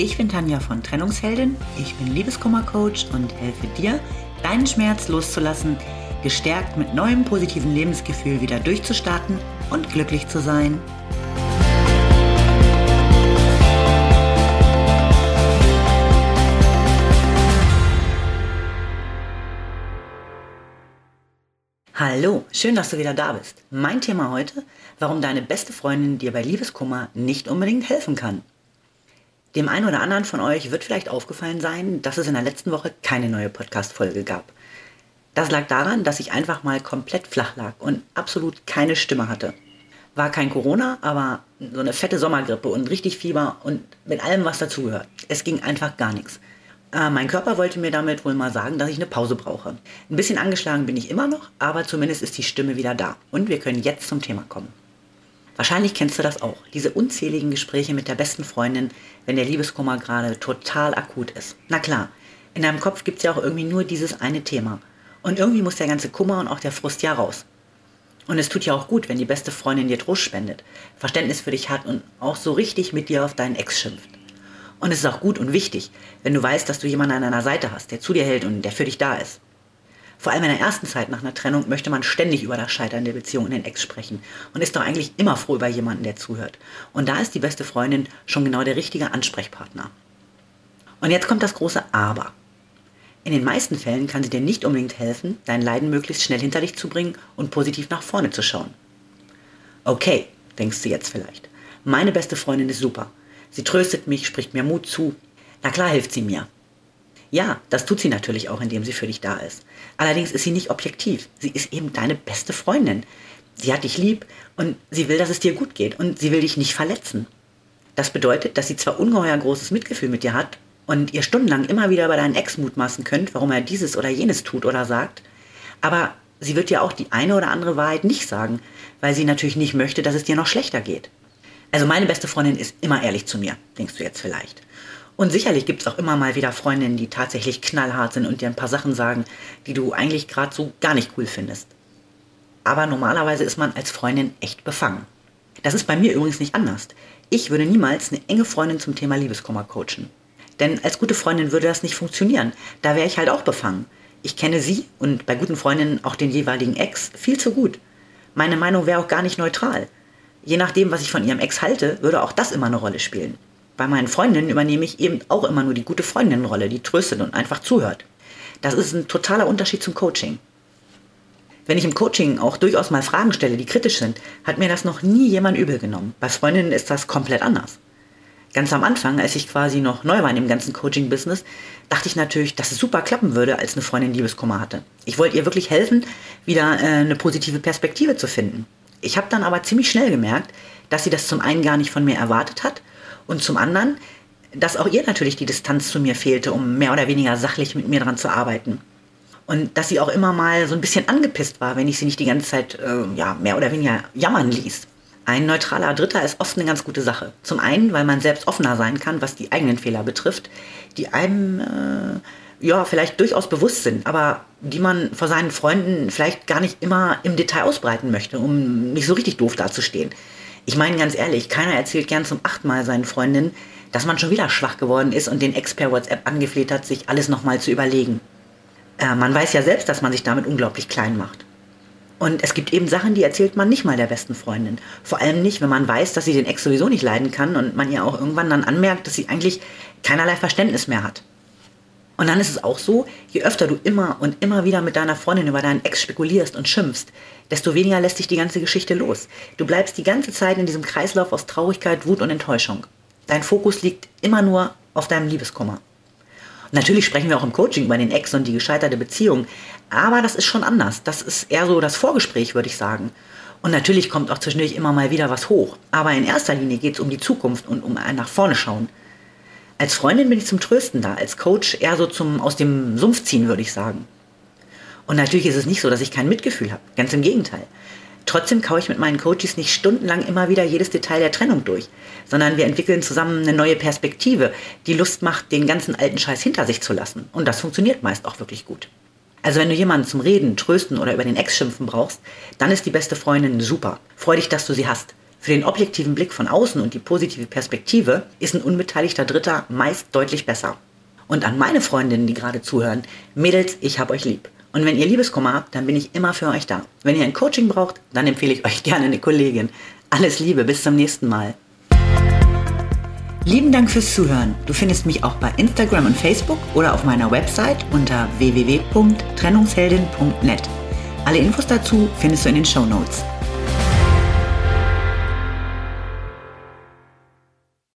Ich bin Tanja von Trennungsheldin, ich bin Liebeskummercoach und helfe dir, deinen Schmerz loszulassen, gestärkt mit neuem positiven Lebensgefühl wieder durchzustarten und glücklich zu sein. Hallo, schön, dass du wieder da bist. Mein Thema heute, warum deine beste Freundin dir bei Liebeskummer nicht unbedingt helfen kann. Dem einen oder anderen von euch wird vielleicht aufgefallen sein, dass es in der letzten Woche keine neue Podcast-Folge gab. Das lag daran, dass ich einfach mal komplett flach lag und absolut keine Stimme hatte. War kein Corona, aber so eine fette Sommergrippe und richtig Fieber und mit allem, was dazugehört. Es ging einfach gar nichts. Äh, mein Körper wollte mir damit wohl mal sagen, dass ich eine Pause brauche. Ein bisschen angeschlagen bin ich immer noch, aber zumindest ist die Stimme wieder da. Und wir können jetzt zum Thema kommen. Wahrscheinlich kennst du das auch, diese unzähligen Gespräche mit der besten Freundin, wenn der Liebeskummer gerade total akut ist. Na klar, in deinem Kopf gibt es ja auch irgendwie nur dieses eine Thema. Und irgendwie muss der ganze Kummer und auch der Frust ja raus. Und es tut ja auch gut, wenn die beste Freundin dir Trost spendet, Verständnis für dich hat und auch so richtig mit dir auf deinen Ex schimpft. Und es ist auch gut und wichtig, wenn du weißt, dass du jemanden an deiner Seite hast, der zu dir hält und der für dich da ist. Vor allem in der ersten Zeit nach einer Trennung möchte man ständig über das Scheitern der Beziehung in den Ex sprechen und ist doch eigentlich immer froh über jemanden, der zuhört. Und da ist die beste Freundin schon genau der richtige Ansprechpartner. Und jetzt kommt das große Aber. In den meisten Fällen kann sie dir nicht unbedingt helfen, dein Leiden möglichst schnell hinter dich zu bringen und positiv nach vorne zu schauen. Okay, denkst du jetzt vielleicht. Meine beste Freundin ist super. Sie tröstet mich, spricht mir Mut zu. Na klar hilft sie mir. Ja, das tut sie natürlich auch, indem sie für dich da ist. Allerdings ist sie nicht objektiv. Sie ist eben deine beste Freundin. Sie hat dich lieb und sie will, dass es dir gut geht und sie will dich nicht verletzen. Das bedeutet, dass sie zwar ungeheuer großes Mitgefühl mit dir hat und ihr stundenlang immer wieder bei deinen Ex mutmaßen könnt, warum er dieses oder jenes tut oder sagt, aber sie wird dir auch die eine oder andere Wahrheit nicht sagen, weil sie natürlich nicht möchte, dass es dir noch schlechter geht. Also meine beste Freundin ist immer ehrlich zu mir, denkst du jetzt vielleicht. Und sicherlich gibt es auch immer mal wieder Freundinnen, die tatsächlich knallhart sind und dir ein paar Sachen sagen, die du eigentlich gerade so gar nicht cool findest. Aber normalerweise ist man als Freundin echt befangen. Das ist bei mir übrigens nicht anders. Ich würde niemals eine enge Freundin zum Thema Liebeskummer coachen. Denn als gute Freundin würde das nicht funktionieren. Da wäre ich halt auch befangen. Ich kenne sie und bei guten Freundinnen auch den jeweiligen Ex viel zu gut. Meine Meinung wäre auch gar nicht neutral. Je nachdem, was ich von ihrem Ex halte, würde auch das immer eine Rolle spielen. Bei meinen Freundinnen übernehme ich eben auch immer nur die gute Freundinnenrolle, die tröstet und einfach zuhört. Das ist ein totaler Unterschied zum Coaching. Wenn ich im Coaching auch durchaus mal Fragen stelle, die kritisch sind, hat mir das noch nie jemand übel genommen. Bei Freundinnen ist das komplett anders. Ganz am Anfang, als ich quasi noch neu war in dem ganzen Coaching-Business, dachte ich natürlich, dass es super klappen würde, als eine Freundin Liebeskummer hatte. Ich wollte ihr wirklich helfen, wieder äh, eine positive Perspektive zu finden. Ich habe dann aber ziemlich schnell gemerkt, dass sie das zum einen gar nicht von mir erwartet hat und zum anderen, dass auch ihr natürlich die Distanz zu mir fehlte, um mehr oder weniger sachlich mit mir dran zu arbeiten. Und dass sie auch immer mal so ein bisschen angepisst war, wenn ich sie nicht die ganze Zeit äh, ja, mehr oder weniger jammern ließ. Ein neutraler Dritter ist oft eine ganz gute Sache. Zum einen, weil man selbst offener sein kann, was die eigenen Fehler betrifft, die einem äh, ja vielleicht durchaus bewusst sind, aber die man vor seinen Freunden vielleicht gar nicht immer im Detail ausbreiten möchte, um nicht so richtig doof dazustehen. Ich meine ganz ehrlich, keiner erzählt gern zum achten Mal seinen Freundinnen, dass man schon wieder schwach geworden ist und den Ex per WhatsApp angefleht hat, sich alles nochmal zu überlegen. Äh, man weiß ja selbst, dass man sich damit unglaublich klein macht. Und es gibt eben Sachen, die erzählt man nicht mal der besten Freundin. Vor allem nicht, wenn man weiß, dass sie den Ex sowieso nicht leiden kann und man ihr auch irgendwann dann anmerkt, dass sie eigentlich keinerlei Verständnis mehr hat. Und dann ist es auch so, je öfter du immer und immer wieder mit deiner Freundin über deinen Ex spekulierst und schimpfst, desto weniger lässt dich die ganze Geschichte los. Du bleibst die ganze Zeit in diesem Kreislauf aus Traurigkeit, Wut und Enttäuschung. Dein Fokus liegt immer nur auf deinem Liebeskummer. Natürlich sprechen wir auch im Coaching über den Ex und die gescheiterte Beziehung, aber das ist schon anders. Das ist eher so das Vorgespräch, würde ich sagen. Und natürlich kommt auch zwischendurch immer mal wieder was hoch. Aber in erster Linie geht es um die Zukunft und um ein nach vorne schauen. Als Freundin bin ich zum Trösten da, als Coach eher so zum aus dem Sumpf ziehen, würde ich sagen. Und natürlich ist es nicht so, dass ich kein Mitgefühl habe, ganz im Gegenteil. Trotzdem kaue ich mit meinen Coaches nicht stundenlang immer wieder jedes Detail der Trennung durch, sondern wir entwickeln zusammen eine neue Perspektive, die Lust macht, den ganzen alten Scheiß hinter sich zu lassen. Und das funktioniert meist auch wirklich gut. Also wenn du jemanden zum Reden, Trösten oder über den Ex schimpfen brauchst, dann ist die beste Freundin super. Freu dich, dass du sie hast. Für den objektiven Blick von außen und die positive Perspektive ist ein unbeteiligter Dritter meist deutlich besser. Und an meine Freundinnen, die gerade zuhören, Mädels, ich hab euch lieb. Und wenn ihr Liebeskummer habt, dann bin ich immer für euch da. Wenn ihr ein Coaching braucht, dann empfehle ich euch gerne eine Kollegin. Alles Liebe, bis zum nächsten Mal. Lieben Dank fürs Zuhören. Du findest mich auch bei Instagram und Facebook oder auf meiner Website unter www.trennungsheldin.net. Alle Infos dazu findest du in den Show Notes.